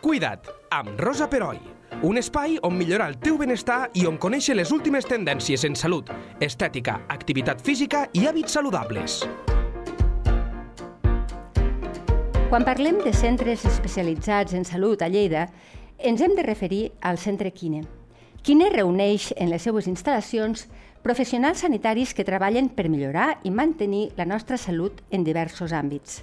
Cuida't, amb Rosa Peroi. Un espai on millorar el teu benestar i on conèixer les últimes tendències en salut, estètica, activitat física i hàbits saludables. Quan parlem de centres especialitzats en salut a Lleida, ens hem de referir al Centre Quine. Quine reuneix en les seues instal·lacions professionals sanitaris que treballen per millorar i mantenir la nostra salut en diversos àmbits.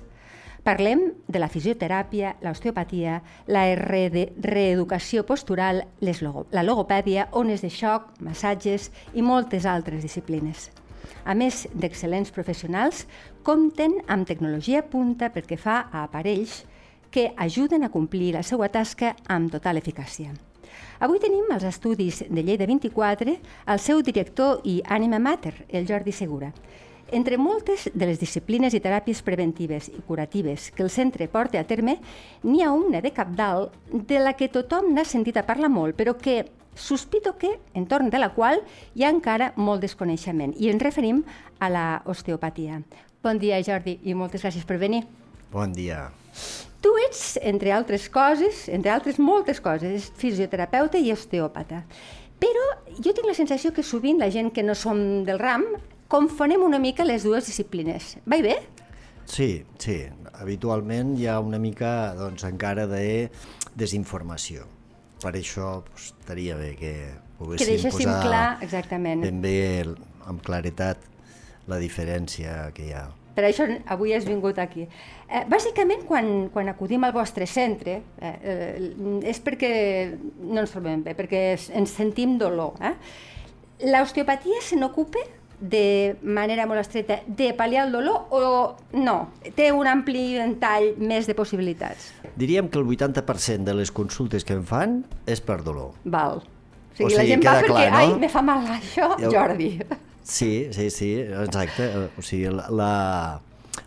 Parlem de la fisioteràpia, l'osteopatia, la re reeducació postural, les logo la logopèdia, ones de xoc, massatges i moltes altres disciplines. A més d'excel·lents professionals, compten amb tecnologia punta perquè fa a aparells que ajuden a complir la seva tasca amb total eficàcia. Avui tenim als estudis de Lleida 24 el seu director i ànima mater, el Jordi Segura. Entre moltes de les disciplines i teràpies preventives i curatives que el centre porta a terme, n'hi ha una de capdalt de la que tothom n'ha sentit a parlar molt, però que sospito que, entorn de la qual, hi ha encara molt desconeixement. I ens referim a la osteopatia. Bon dia, Jordi, i moltes gràcies per venir. Bon dia. Tu ets, entre altres coses, entre altres moltes coses, fisioterapeuta i osteòpata. Però jo tinc la sensació que sovint la gent que no som del ram confonem una mica les dues disciplines. Va bé? Sí, sí. Habitualment hi ha una mica doncs, encara de desinformació. Per això pues, estaria bé que poguéssim que posar clar, exactament. ben bé amb claretat la diferència que hi ha. Per això avui has vingut aquí. Eh, bàsicament, quan, quan acudim al vostre centre, eh, eh, és perquè no ens trobem bé, perquè ens sentim dolor. Eh? L'osteopatia se n'ocupa de manera molt estreta de pal·liar el dolor o no? Té un ampli ventall més de possibilitats? Diríem que el 80% de les consultes que em fan és per dolor. Val. O sigui, O sigui, la gent va perquè, clar, no? ai, me fa mal això, Jo- Jordi. Sí, sí, sí, exacte. O sigui, la,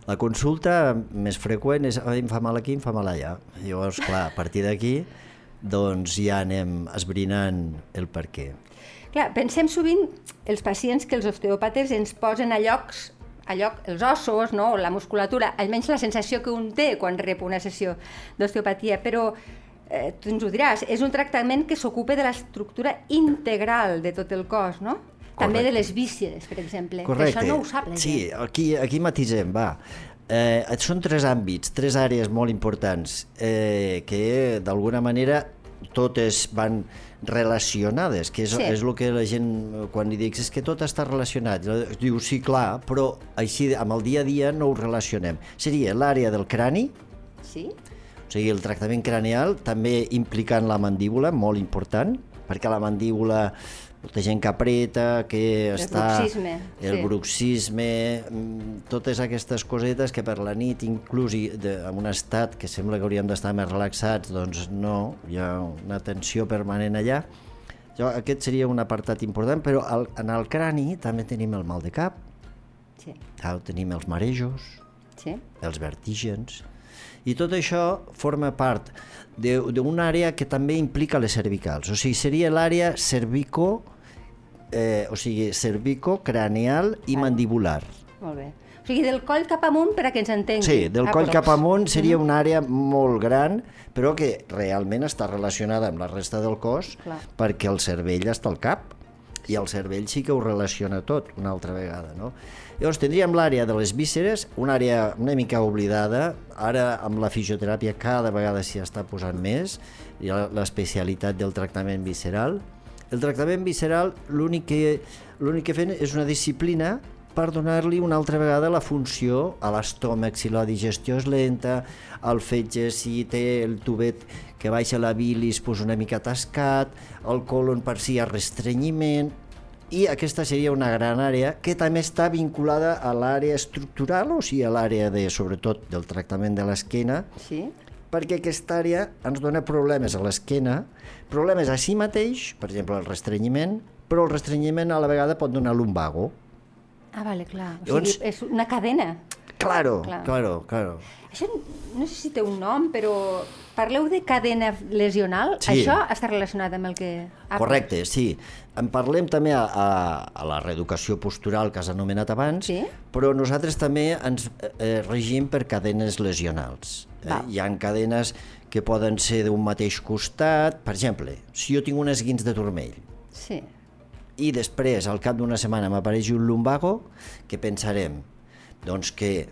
la consulta més freqüent és ai, em fa mal aquí, em fa mal allà. Llavors, clar, a partir d'aquí doncs ja anem esbrinant el per què. Clar, pensem sovint els pacients que els osteòpates ens posen a llocs a lloc els ossos, no? o la musculatura, almenys la sensació que un té quan rep una sessió d'osteopatia, però eh, tu ens ho diràs, és un tractament que s'ocupa de l'estructura integral de tot el cos, no? També de les vísceres, per exemple. Correcte. això no ho sap la sí, gent. aquí, aquí matisem, va. Eh, són tres àmbits, tres àrees molt importants eh, que d'alguna manera totes van relacionades, que és, Sí. és el que la gent, quan li dic, és que tot està relacionat. Diu, sí, clar, però així amb el dia a dia no ho relacionem. Seria l'àrea del crani, Sí? o sigui, el tractament craneal, també implicant la mandíbula, molt important, perquè la mandíbula, molta gent que apreta, que El està... bruxisme, El sí. bruxisme, mm, totes aquestes cosetes que per la nit, inclús i de, en un estat que sembla que hauríem d'estar més relaxats, doncs no, hi ha una tensió permanent allà. Jo, aquest seria un apartat important, però al, en el crani també tenim el mal de cap, Sí. tenim els marejos, sí. els vertígens, i tot això forma part de- d'una àrea que també implica les cervicals, o sigui, seria l'àrea cervico, eh, o sigui, cervico-craneal i mandibular. Molt bé. O sigui, del coll cap amunt, per a que ens entengui. Sí, del coll Aprox. cap amunt seria una àrea molt gran, però que realment està relacionada amb la resta del cos, Clar. perquè el cervell està al cap, i el cervell sí que ho relaciona tot una altra vegada, no? Llavors tindríem l'àrea de les vísceres, una àrea una mica oblidada, ara amb la fisioteràpia cada vegada s'hi està posant més, i la- l'especialitat del tractament visceral. El tractament visceral l'únic que, que fem és una disciplina per donar-li una altra vegada la funció a l'estómac, si la digestió és lenta, el fetge si té el tubet que baixa la bilis pues una mica atascat, el colon per si hi ha restrenyiment, i aquesta seria una gran àrea que també està vinculada a l'àrea estructural, o sigui, a l'àrea de, sobretot del tractament de l'esquena, Sí? perquè aquesta àrea ens dona problemes a l'esquena, problemes a si mateix, per exemple, el restrenyiment, però el restrenyiment a la vegada pot donar lumbago. Ah, vale, clar. O Llavors- sigui, és una cadena. Claro, Clar. claro, claro. Això no sé si té un nom, però parleu de cadena lesional. Sí. Això està relacionat amb el que... Correcte, sí. En parlem també a, a, a la reeducació postural que has anomenat abans, Sí. però nosaltres també ens eh, regim per cadenes lesionals. Eh? Val. Hi ha cadenes que poden ser d'un mateix costat. Per exemple, si jo tinc un esguins de turmell Sí. i després, al cap d'una setmana, m'apareix un lumbago, què pensarem? Doncs que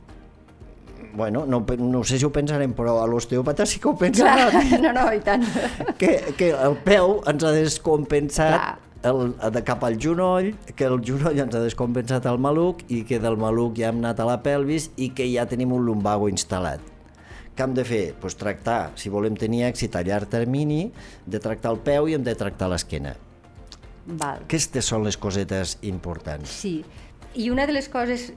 bueno, no, no sé si ho pensarem, però a l'osteòpata sí que ho pensarà, Clar, no, no, i tant. que, que el peu ens ha descompensat Clar. el, de cap al genoll, que el genoll ens ha descompensat el maluc i que del maluc ja hem anat a la pelvis i que ja tenim un lumbago instal·lat. Què hem de fer? Pues tractar, si volem tenir èxit a llarg termini, de tractar el peu i hem de tractar l'esquena. Val. Aquestes són les cosetes importants. Sí, i una de les coses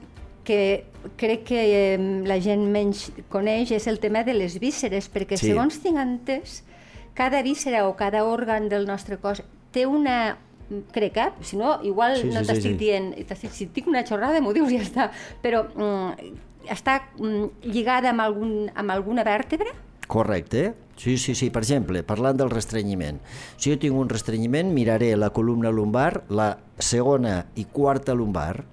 que crec que eh, la gent menys coneix és el tema de les vísceres, perquè Sí. segons tinc entès, cada víscera o cada òrgan del nostre cos té una crec, eh? si no, igual Sí, no sí, sí, t'estic sí. dient, t'estic- si tinc una xorrada m'ho dius i ja està, però mm, està mm, lligada amb, algun, amb alguna vèrtebra? Correcte. Sí, sí, sí. Per exemple, parlant del restrenyiment. Si jo tinc un restrenyiment, miraré la columna lumbar, la segona i quarta lumbar,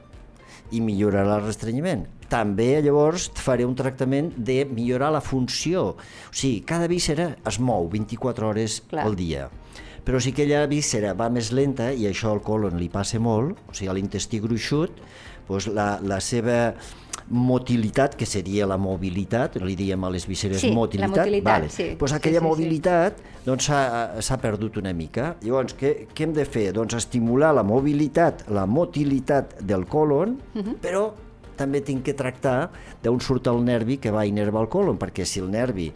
i millorarà el restrenyiment. També, llavors, faré un tractament de millorar la funció. O sigui, cada víscera es mou 24 hores Clar. al dia. Però si aquella víscera va més lenta, i això al colon li passa molt, o sigui, a l'intestí gruixut, doncs la, la seva motilitat, que seria la mobilitat, li diem a les vísceres Sí, la motilitat, motilitat, vale. sí. pues aquella sí, sí. mobilitat doncs s'ha s'ha perdut una mica. Llavors, què, què hem de fer? Doncs estimular la mobilitat, la motilitat del colon, Mhm. però també tinc que tractar d'on surt el nervi que va innervar el colon, perquè si el nervi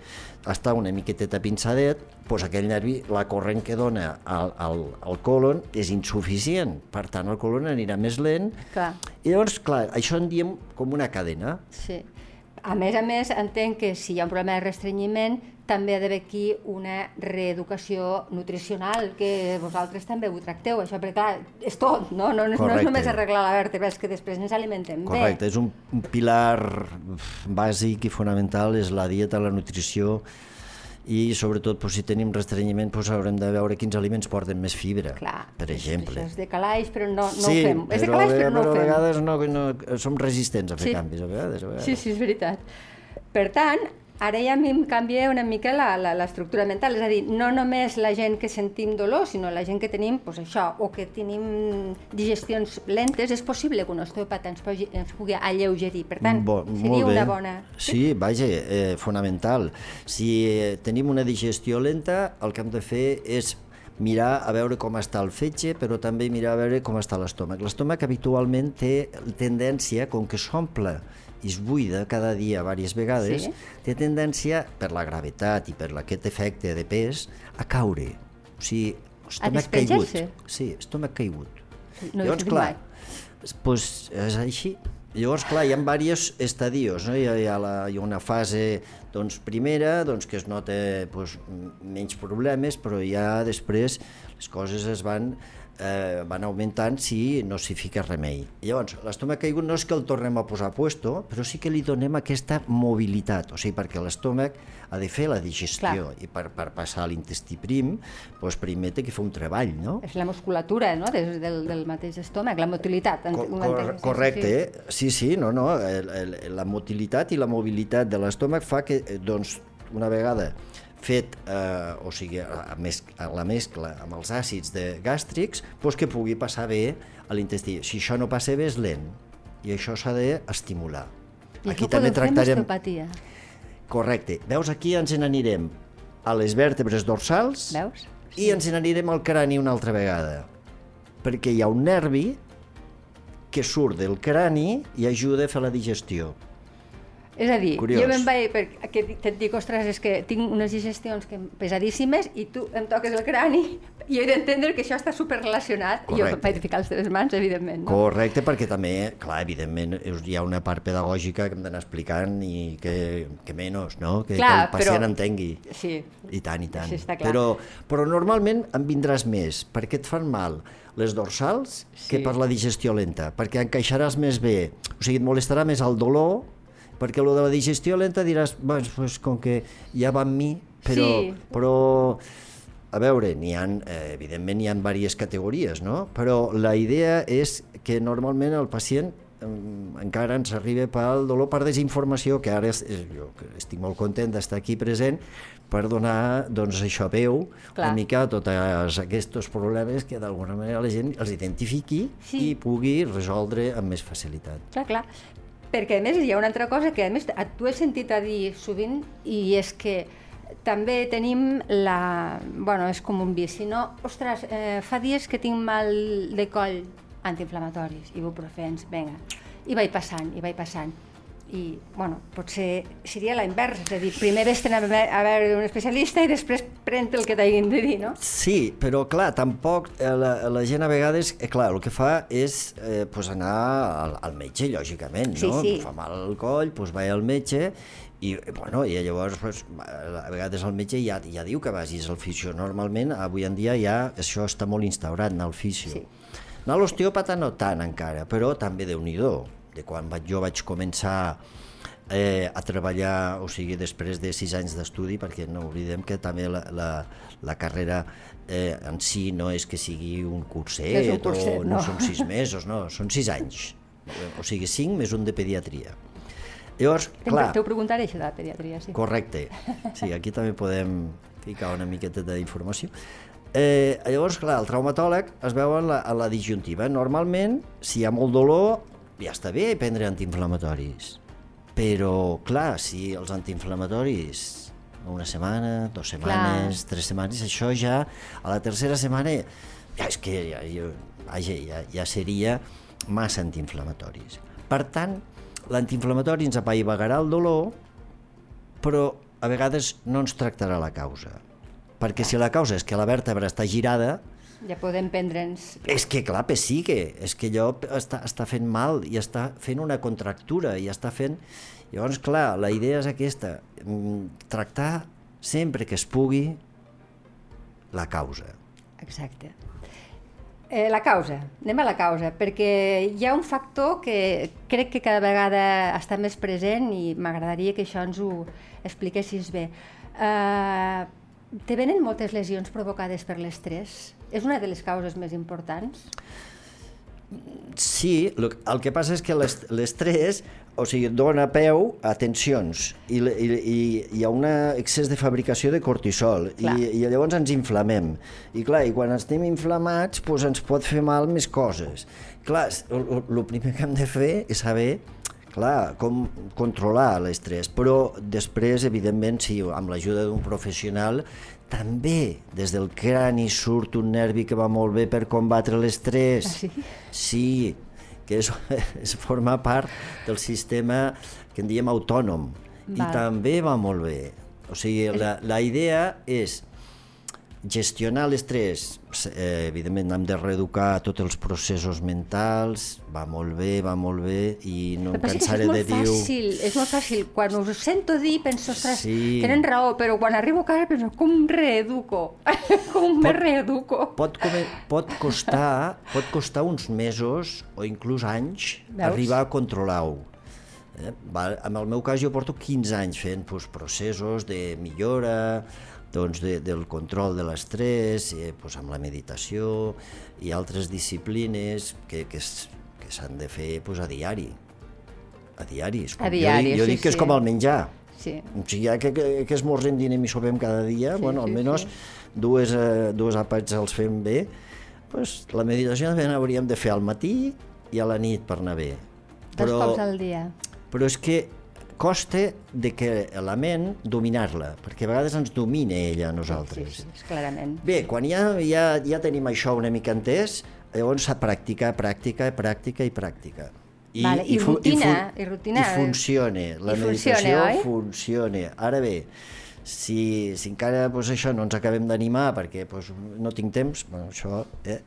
està una miqueteta pinçadet, doncs aquell nervi, la corrent que dona al, al, al colon és insuficient. Per tant, el colon anirà més lent. Clar. I llavors, clar, això en diem com una cadena. Sí. A més a més, entenc que si hi ha un problema de restrenyiment, també ha d'haver aquí una reeducació nutricional, que vosaltres també ho tracteu, això, perquè clar, és tot, no? No, no, és- no és Correcte. només arreglar la vèrtebra, és que després ens alimentem Correcte, bé. és un, un pilar bàsic i fonamental, és la dieta, la nutrició, i sobretot doncs, si tenim restrenyiment doncs, haurem de veure quins aliments porten més fibra, Clar, per exemple. Això és de calaix, però no, no sí, ho fem. És de calaix, però no però ho a fem. vegades no, no, som resistents a fer Sí. canvis, a vegades. A vegades. Sí, sí, és veritat. Per tant, ara ja a mi em canvia una mica la- la- l'estructura mental, és a dir, no només la gent que sentim dolor, sinó la gent que tenim pues, això, o que tenim digestions lentes, és possible que un osteòpata ens pugui, ens pugui alleugerir. Per tant, Bo, seria una bona... Sí, vaja, eh, fonamental. Si eh, tenim una digestió lenta, el que hem de fer és mirar a veure com està el fetge, però també mirar a veure com està l'estómac. L'estómac habitualment té tendència, com que s'omple es buida cada dia diverses vegades, Sí. té tendència, per la gravetat i per aquest efecte de pes, a caure. O sigui, estómac caigut. Sí, estómac caigut. No Llavors, clar, mai. pues és així. Llavors, clar, hi ha diversos estadios, no? Hi ha, hi ha, la, hi ha una fase doncs, primera, doncs, que es nota doncs, menys problemes, però ja després les coses es van, eh, van augmentant si no s'hi fica remei. Llavors, l'estómac caigut no és que el tornem a posar a puesto, però sí que li donem aquesta mobilitat, o sigui, perquè l'estómac ha de fer la digestió Clar. i per, per passar a l'intestí prim, doncs primer té que fer un treball, no? És la musculatura no? Des, del, del mateix estómac, la motilitat. Co- cor correcte, sí, eh? sí, sí, no, no, la motilitat i la mobilitat de l'estómac fa que, eh, doncs, una vegada fet, eh, o sigui, a, a mes, a la mescla amb els àcids de gàstrics, doncs que pugui passar bé a l'intestí. Si això no passa bé és lent i això s'ha d'estimular. I Aquí també tractarem... Correcte. Veus, aquí ens n'anirem a les vèrtebres dorsals Veus? i ens n'anirem al crani una altra vegada, perquè hi ha un nervi que surt del crani i ajuda a fer la digestió. És a dir, Curiós. jo me'n vaig perquè et dic, ostres, és que tinc unes digestions que pesadíssimes i tu em toques el crani i he d'entendre que això està superrelacionat i jo vaig ficar les teves mans, evidentment. No? Correcte, perquè també, clar, evidentment, hi ha una part pedagògica que hem d'anar explicant i que, que menys, no? Que, Clar, que el pacient però- entengui. Sí, I tant, i tant. Clar. Però, però normalment en vindràs més, perquè et fan mal les dorsals que Sí. per la digestió lenta, perquè encaixaràs més bé, o sigui, et molestarà més el dolor, perquè el de la digestió lenta diràs, pues, pues, com que ja va amb mi, però, Sí. però a veure, n'hi ha, eh, evidentment hi ha diverses categories, no? però la idea és que normalment el pacient em, encara ens arriba pel dolor per desinformació, que ara és, és, jo estic molt content d'estar aquí present per donar doncs, això veu Clar. una mica a tots aquests problemes que d'alguna manera la gent els identifiqui Sí. i pugui resoldre amb més facilitat. Clar, clar. Perquè, a més, hi ha una altra cosa que, a més, t'ho he sentit a dir sovint, i és que també tenim la... Bueno, és com un vici, no? Ostres, eh, fa dies que tinc mal de coll antiinflamatoris, ibuprofens, vinga. I vaig passant, i vaig passant. I, bueno, potser seria la inversa, és a dir, primer vés-te'n a, ve- a veure un especialista i després pren el que t'hagin de dir, no? Sí, però clar, tampoc eh, la, la gent a vegades, eh, clar, el que fa és eh, pues anar al, al metge, lògicament, Sí, no? sí. Fa mal al coll, doncs va al metge i, bueno, i llavors pues, a vegades el metge ja, ja diu que vagis al fisio. Normalment, avui en dia ja això està molt instaurat, anar al fisio. Sí. Anar a l'osteòpata no tant encara, però també déu nhi de quan vaig, jo vaig començar eh, a treballar, o sigui, després de sis anys d'estudi, perquè no oblidem que també la, la, la carrera eh, en si no és que sigui un curset, és un curset, o no, no. són sis mesos, no, són sis anys. O sigui, cinc més un de pediatria. Llavors, clar, T'ho preguntaré, això de la pediatria, sí. Correcte. Sí, aquí també podem ficar una miqueta d'informació. Eh, llavors, clar, el traumatòleg es veu en la, en la disjuntiva. Normalment, si hi ha molt dolor, ja està bé prendre antiinflamatoris. Però, clar, si els antiinflamatoris una setmana, dues setmanes, Clar. tres setmanes, això ja, a la tercera setmana, ja és que ja, jo, vaja, ja, ja seria massa antiinflamatoris. Per tant, l'antiinflamatori ens apaivagarà el dolor, però a vegades no ens tractarà la causa. Perquè si la causa és que la vèrtebra està girada, Ja podem prendre'ns... és que clar, pessique, és que allò està, està fent mal i està fent una contractura i està fent... Llavors, clar, la idea és aquesta, mm, tractar sempre que es pugui la causa. Exacte. Eh, la causa, anem a la causa, perquè hi ha un factor que crec que cada vegada està més present i m'agradaria que això ens ho expliquessis bé. Uh, te venen moltes lesions provocades per l'estrès? És una de les causes més importants? Sí, el que passa és que l'est- l'estrès o sigui, dona peu a tensions i, i, i hi ha un excés de fabricació de cortisol Clar. i, i llavors ens inflamem. I clar, i quan estem inflamats doncs ens pot fer mal més coses. Clar, el primer que hem de fer és saber clar, com controlar l'estrès, però després, evidentment, sí, amb l'ajuda d'un professional, també des del crani surt un nervi que va molt bé per combatre l'estrès. Ah, sí? Sí, que és, és forma part del sistema que en diem autònom i Val. també va molt bé. O sigui, la, la idea és gestionar l'estrès, eh, evidentment hem de reeducar tots els processos mentals, va molt bé, va molt bé, i no em cansaré és de dir... fàcil, és molt fàcil. Quan us sento dir, penso, ostres, Sí. tenen raó, però quan arribo a casa penso, com reeduco? com me reeduco? Pot, come, pot, costar, pot costar uns mesos o inclús anys Veus? arribar a controlar-ho. Eh? En el meu cas jo porto 15 anys fent doncs, processos de millora, doncs, de, del control de l'estrès, eh, doncs, amb la meditació i altres disciplines que, que, que s'han de fer doncs, a diari. A diari. És com- A diari, jo, dic- jo sí, dic que és sí. com el menjar. Sí. O sigui, ja que, que, que esmorzem, dinem i sopem cada dia, Sí, bueno, sí, almenys sí. dues, eh, dues àpats els fem bé, pues, la meditació també hauríem de fer al matí i a la nit per anar bé. Dos cops al dia. però és que costa de que la ment dominar-la, perquè a vegades ens domina ella a Sí, nosaltres. sí, és clarament. Bé, quan ja, ja, ja tenim això una mica entès, llavors a practicar, pràctica, pràctica i pràctica. Vale, i fu- rutina, fu- i rutina. I funciona, la I meditació funciona, oi? funciona. Ara bé, si, si encara pues, això no ens acabem d'animar perquè pues, no tinc temps, bueno, això eh?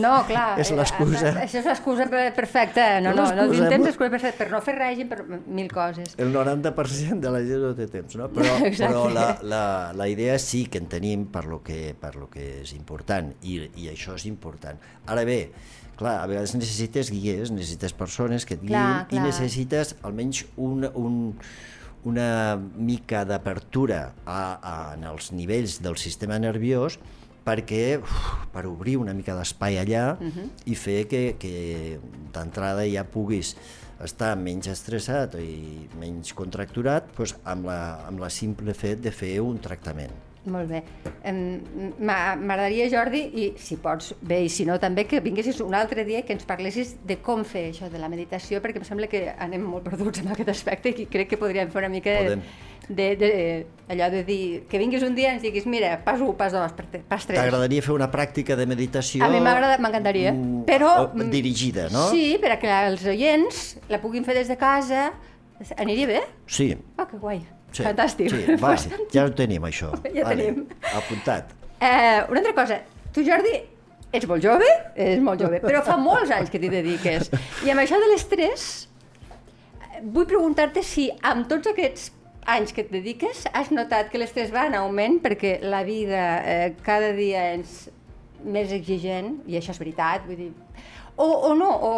No, clar. És l'excusa. eh, Això és l'excusa per- perfecta. No, És no, no l'excusa, tinc temps l'excusa perfecta per no fer règim, per mil coses. el 90% de la gent no té temps, no? Però, Exacte. però la, la, la idea sí que en tenim per lo que, per lo que és important i, i això és important. Ara bé, clar, a vegades necessites guies, necessites persones que et guiïn Clar, i clar. necessites almenys un, un, una mica d'apertura en els nivells del sistema nerviós perquè uf, per obrir una mica d'espai allà uh -huh. i fer que, que d'entrada ja puguis estar menys estressat i menys contracturat doncs amb, la, amb la simple fet de fer un tractament. Molt bé. M'agradaria, Jordi, i si pots, bé, i si no també, que vinguessis un altre dia i que ens parlessis de com fer això de la meditació, perquè em sembla que anem molt perduts en aquest aspecte i crec que podríem fer una mica Podem. de, de, allò de dir, que vinguis un dia i ens diguis, mira, pas 1, pas 2, pas 3. T'agradaria fer una pràctica de meditació... A mi m'encantaria, mm, però... o- dirigida, no? Sí, perquè els oients la puguin fer des de casa. Aniria bé? Sí. Oh, que guai. Sí. Fantàstic. Sí, va, ja ho tenim, això. Ja Vale, tenim. Apuntat. Eh, una altra cosa, tu Jordi, ets molt jove, ets molt jove, però fa molts anys que t'hi dediques. I amb això de l'estrès, vull preguntar-te si amb tots aquests anys que et dediques has notat que l'estrès va en augment perquè la vida eh, cada dia és més exigent, i això és veritat, vull dir, o, o no, o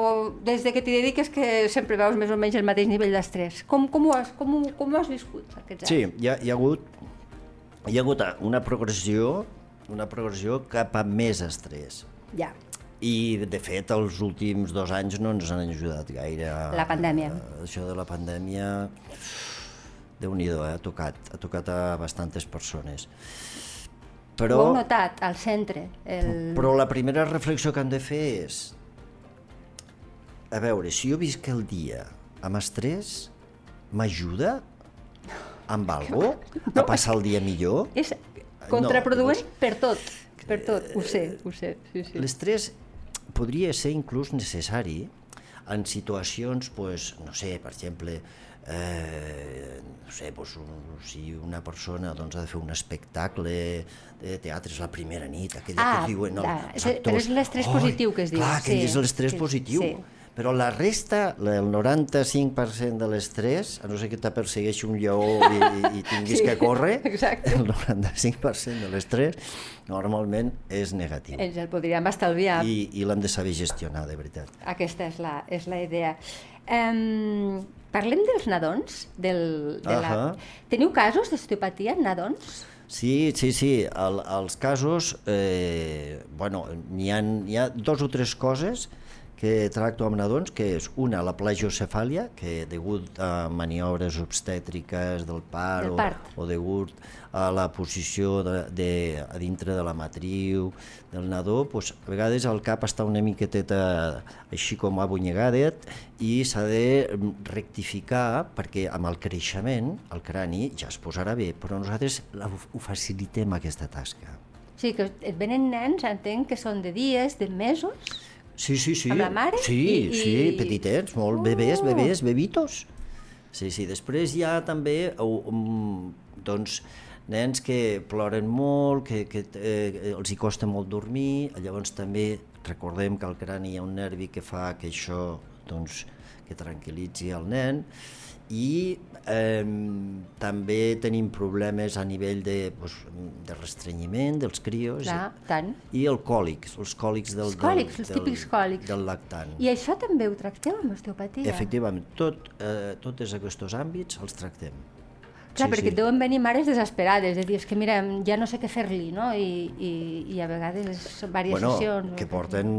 des de que t'hi dediques que sempre veus més o menys el mateix nivell d'estrès. Com, com, ho has, com, ho, com ho has viscut aquests anys? Sí, hi ha, hi ha hagut hi ha hagut una progressió una progressió cap a més estrès. Ja. I, de fet, els últims dos anys no ens han ajudat gaire. La pandèmia. Això de la pandèmia, déu nhi eh? ha tocat, ha tocat a bastantes persones. Ho Però, heu notat al centre? El... però la primera reflexió que hem de fer és a veure, si jo visc el dia amb estrès, m'ajuda amb algo a passar el dia millor? És contraproduent llavors- per tot, per tot, ho sé, ho sé, sí, sí. L'estrès podria ser inclús necessari en situacions, pues, no sé, per exemple, eh, no sé, pues, un, si una persona doncs, ha de fer un espectacle de teatre, és la primera nit, aquella Ah, que diuen ah, els és- però és l'estrès positiu que es diu, Clar, aquell sí, és l'estrès sí, positiu. sí. Però la resta, la- el 95% de l'estrès, a no ser que te persegueixi un lleó i, i tinguis Sí, que córrer, exacte. el 95% de l'estrès normalment és negatiu. Ens el podríem estalviar. I, i l'hem de saber gestionar, de veritat. Aquesta és la, és la idea. Um, parlem dels nadons? Del, de la... Ahà. Teniu casos d'osteopatia en nadons? Sí, sí, sí. El, els casos, eh, bueno, n'hi ha, hi ha dos o tres coses que tracto amb nadons, que és una, la plagiocefàlia, que degut a maniobres obstètriques del part, Del o, part. o degut a la posició de, de, a dintre de la matriu del nadó, doncs, a vegades el cap està una miqueteta així com abonyegadet i s'ha de rectificar perquè amb el creixement el crani ja es posarà bé, però nosaltres la, ho facilitem aquesta tasca. Sí, que et venen nens, entenc que són de dies, de mesos, Sí, sí, sí. Amb la mare? Sí, I- i- sí, petitets, molt bebès, Oh. bebès, bebitos. Sí, sí, després hi ha també um, doncs, nens que ploren molt, que, que eh, els hi costa molt dormir, llavors també recordem que al crani hi ha un nervi que fa que això doncs, que tranquil·litzi el nen i eh, també tenim problemes a nivell de, doncs, de restrenyiment dels crios clar, tant. i el còlics, els còlics del, Els còlics, els del, típics còlics. del lactant. I això també ho tracteu amb osteopatia? Efectivament, tot, eh, tots aquests àmbits els tractem. Clar, Sí, perquè sí. deuen venir mares desesperades, de dir, és que mira, ja no sé què fer-li, no? I, i, I a vegades són diverses Bueno, sessions. que porten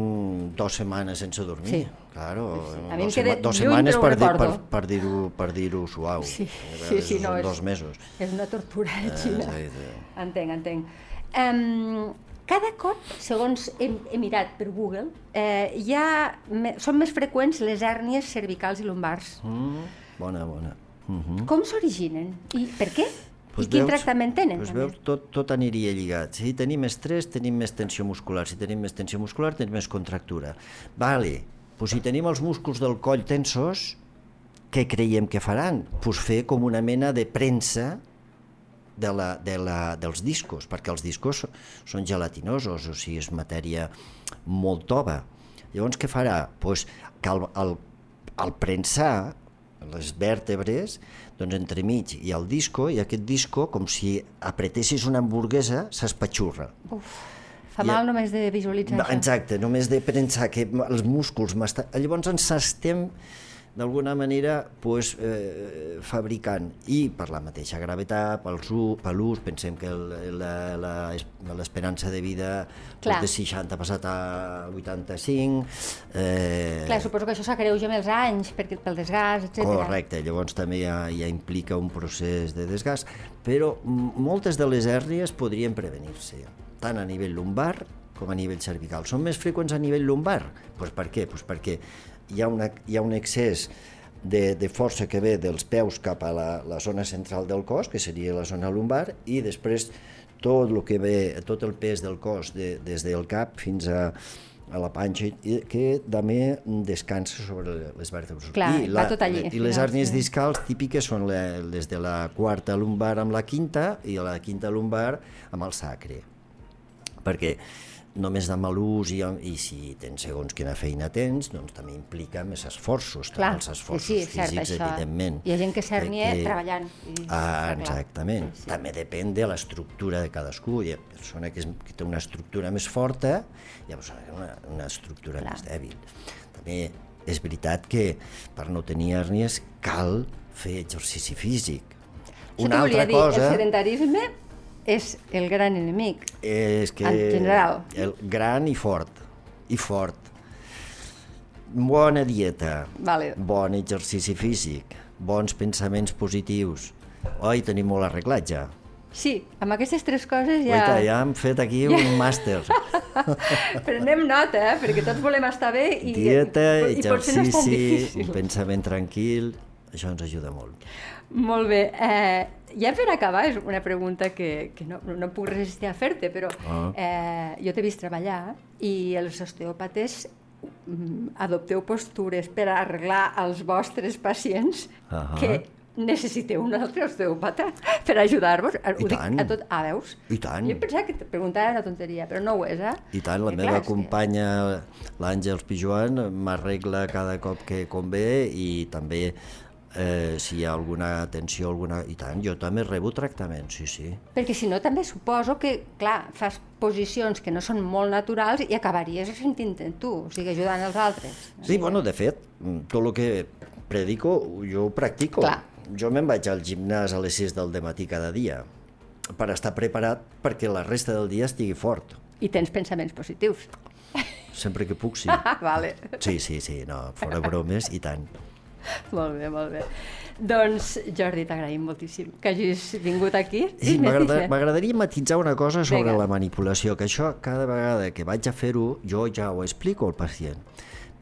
dues setmanes sense dormir. Sí. Claro, Sí. A mi dos, sema dos setmanes per, dir, per, per dir-ho per dir suau. Sí, sí, sí, no, és- dos mesos. És una tortura, eh, Xina. sí, sí. Entenc, entenc. Um, cada cop, segons he, he mirat per Google, eh, ha, me, són més freqüents les hèrnies cervicals i lumbars. Mm, bona, bona. Com s'originen? I per què? Pues I quin veus- tractament tenen? Pues veus, tot, tot aniria lligat. Si tenim estrès, tenim més tensió muscular. Si tenim més tensió muscular, tenim més contractura. Vale, pues si tenim els músculs del coll tensos, què creiem que faran? Pues fer com una mena de premsa de la, de la, dels discos, perquè els discos són gelatinosos, o sigui, és matèria molt tova. Llavors, què farà? Pues que al, al, al prensar les vèrtebres, doncs entremig hi ha el disco, i aquest disco, com si apretessis una hamburguesa, s'espatxurra. Uf, fa I- mal només de visualitzar això. Exacte, només de pensar que els músculs. Llavors ens estem d'alguna manera pues, eh, fabricant i per la mateixa gravetat, pel per l'ús, pensem que el- la- la- l'esperança de vida Clar. de 60 ha passat a 85, eh, Clar, suposo que això s'agreuja amb els anys, perquè pel desgast, etc. Correcte, llavors també ja, ja implica un procés de desgast, però moltes de les hèrnies podrien prevenir-se, tant a nivell lumbar com a nivell cervical. Són més freqüents a nivell lumbar. Pues per què? Pues perquè hi ha, una, hi ha un excés de, de força que ve dels peus cap a la, la zona central del cos, que seria la zona lumbar, i després tot el que ve, tot el pes del cos de, des del cap fins a, a la panxa, i que també descansa sobre les vèrtebres. Clar, I, va tot allí, I les sí. discals típiques són la, les de la quarta lumbar amb la quinta i la quinta lumbar amb el sacre. Perquè només de mal ús i, i si tens segons quina feina tens, doncs també implica més esforços, Clar, també els esforços sí, sí, cert, físics, això. evidentment. Hi ha gent que s'hernia Que- treballant, i Ah, exactament. Sí, sí. També depèn de l'estructura de cadascú. Hi ha persona que, és, que té una estructura més forta i hi ha persona que té una, una estructura Clar. més dèbil. També és veritat que per no tenir hèrnies cal fer exercici físic. Això Una altra dir, cosa... el sedentarisme és el gran enemic. és que En general. el gran i fort i fort bona dieta Vale. bon exercici físic bons pensaments positius oi, tenim molt arreglat ja Sí, amb aquestes tres coses ja... Guaita, ja hem fet aquí un màster Prenem nota, eh? perquè tots volem estar bé i, dieta, i, i potser no és tan exercici difícil. un pensament tranquil això ens ajuda molt Molt bé. Eh, ja per acabar, és una pregunta que, que no, no puc resistir a fer-te, però Ah. eh, jo t'he vist treballar i els osteòpates mm, adopteu postures per arreglar als vostres pacients Ahà. que necessiteu un altre osteòpata per ajudar-vos. Ho dic tant. a tot, ah, veus? I tant. Jo pensava que te preguntava una tonteria, però no ho és, eh? I tant, la I meva clar, és que- companya, l'Àngels Pijuan, m'arregla cada cop que convé i també eh, si hi ha alguna tensió, alguna... I tant, jo també rebo tractament, sí, sí. Perquè si no també suposo que, clar, fas posicions que no són molt naturals i acabaries sentint-te tu, o sigui, ajudant els altres. Sí, bueno, de fet, tot el que predico, jo ho practico. Clar. Jo me'n vaig al gimnàs a les 6 del matí cada dia per estar preparat perquè la resta del dia estigui fort. I tens pensaments positius. Sempre que puc, sí. Vale. Sí, sí, sí, no, fora bromes, i tant. molt bé, molt bé. Doncs, Jordi, t'agraïm moltíssim que hagis vingut aquí. Sí, m'agradaria matitzar una cosa sobre Vinga. la manipulació, que això cada vegada que vaig a fer-ho jo ja ho explico al pacient,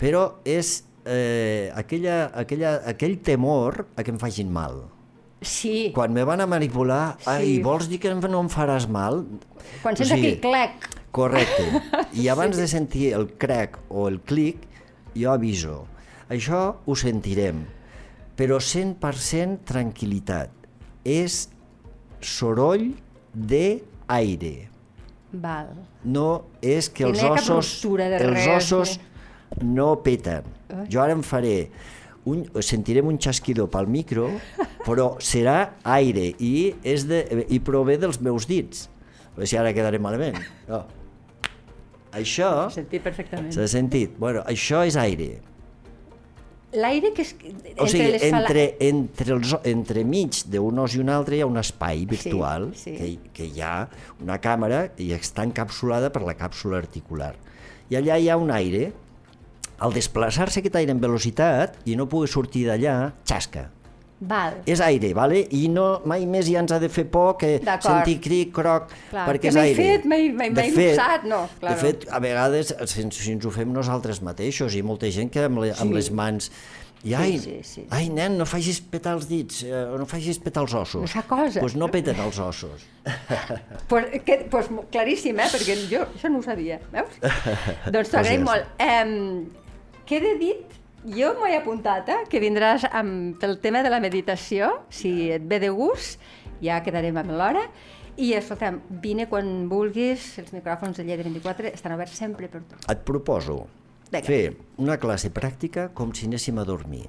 però és eh, aquella, aquella, aquell temor a que em facin mal. Sí, quan, me van a manipular, ai, Sí. vols dir que no em faràs mal? quan O sents sigui, aquell clec. Correcte. I abans de sentir el crec o el clic, jo aviso. Això ho sentirem, però 100% tranquil·litat. És soroll d'aire. Val. No és que Que els ossos, de els ossos no peten. Jo ara em faré un, sentirem un xasquidor pel micro, però serà aire i, és de, i prové dels meus dits. A veure si ara quedaré malament. No. Això He sentit perfectament. s'ha sentit. Bueno, això és aire. L'aire que és entre O sigui, les fala- entre, entre, els, entre mig d'un os i un altre hi ha un espai virtual sí. Que, que hi ha una càmera i està encapsulada per la càpsula articular. I allà hi ha un aire. Al desplaçar-se aquest aire en velocitat i no pugui sortir d'allà, xasca. Val. És aire, vale? i no, mai més ja ens ha de fer por que sentir cric, croc, Clar, perquè que és aire. fet, m'he- m'he- De m'he fet- luxat, no, claro. De fet, a vegades, si, ens- si ens ho fem nosaltres mateixos, i molta gent que amb, le, amb Sí. les mans... I, ai, sí, sí. ai, nen, no facis petar els dits, eh, no facis petar els ossos. No fa cosa. Doncs pues no peten els ossos. Pues, que, pues, claríssim, eh? perquè jo això no ho sabia, veus? doncs t'ho agraïm molt. Um, queda dit, jo m'ho he apuntat, eh? que vindràs amb, pel tema de la meditació, si et ve de gust, ja quedarem amb l'hora, i escolta'm, vine quan vulguis, els micròfons de Lleida 24 estan oberts sempre per tu. Et proposo Vinga. fer una classe pràctica com si anéssim a dormir.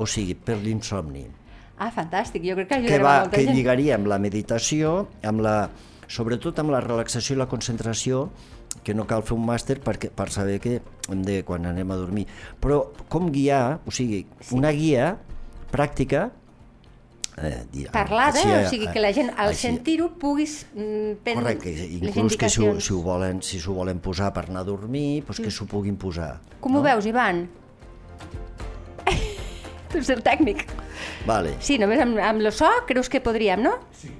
O sigui, per l'insomni. Ah, fantàstic, jo crec que que, ajudarem va, molta que gent. lligaria amb la meditació, amb la, sobretot amb la relaxació i la concentració, que no cal fer un màster perquè, per saber que hem de, quan anem a dormir. Però com guiar, o sigui, una guia pràctica eh, dir, parlada, així, o sigui que la gent al sentir-ho puguis mm, prendre Correcte, inclús que si ho, si ho volen, si s'ho volen posar per anar a dormir, doncs que mm. s'ho puguin posar. Com no? ho veus, Ivan? tu ets el tècnic. Vale. Sí, només amb, amb lo so creus que podríem, no? Sí.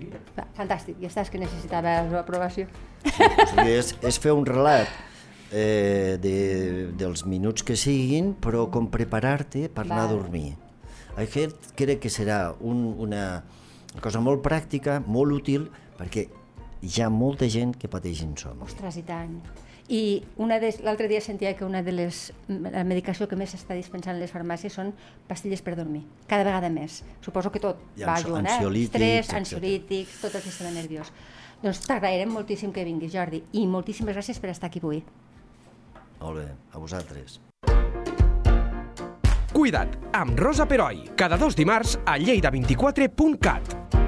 Fantàstic, ja estàs que necessitava l'aprovació. Sí, o sigui, és, és fer un relat eh, de, dels minuts que siguin, però com preparar-te per Val. anar a dormir. Aquest crec que serà un, una cosa molt pràctica, molt útil, perquè hi ha molta gent que pateix insomni. Ostres, i tant. I l'altre dia sentia que una de les la medicació que més s'està dispensant en les farmàcies són pastilles per dormir, cada vegada més. Suposo que tot va junt, eh? Estrès, ansiolítics, tot el sistema nerviós. Doncs t'agrairem moltíssim que vinguis, Jordi, i moltíssimes gràcies per estar aquí avui. Molt bé, a vosaltres. Cuida't, amb Rosa Peroi, cada dos dimarts a lleida24.cat.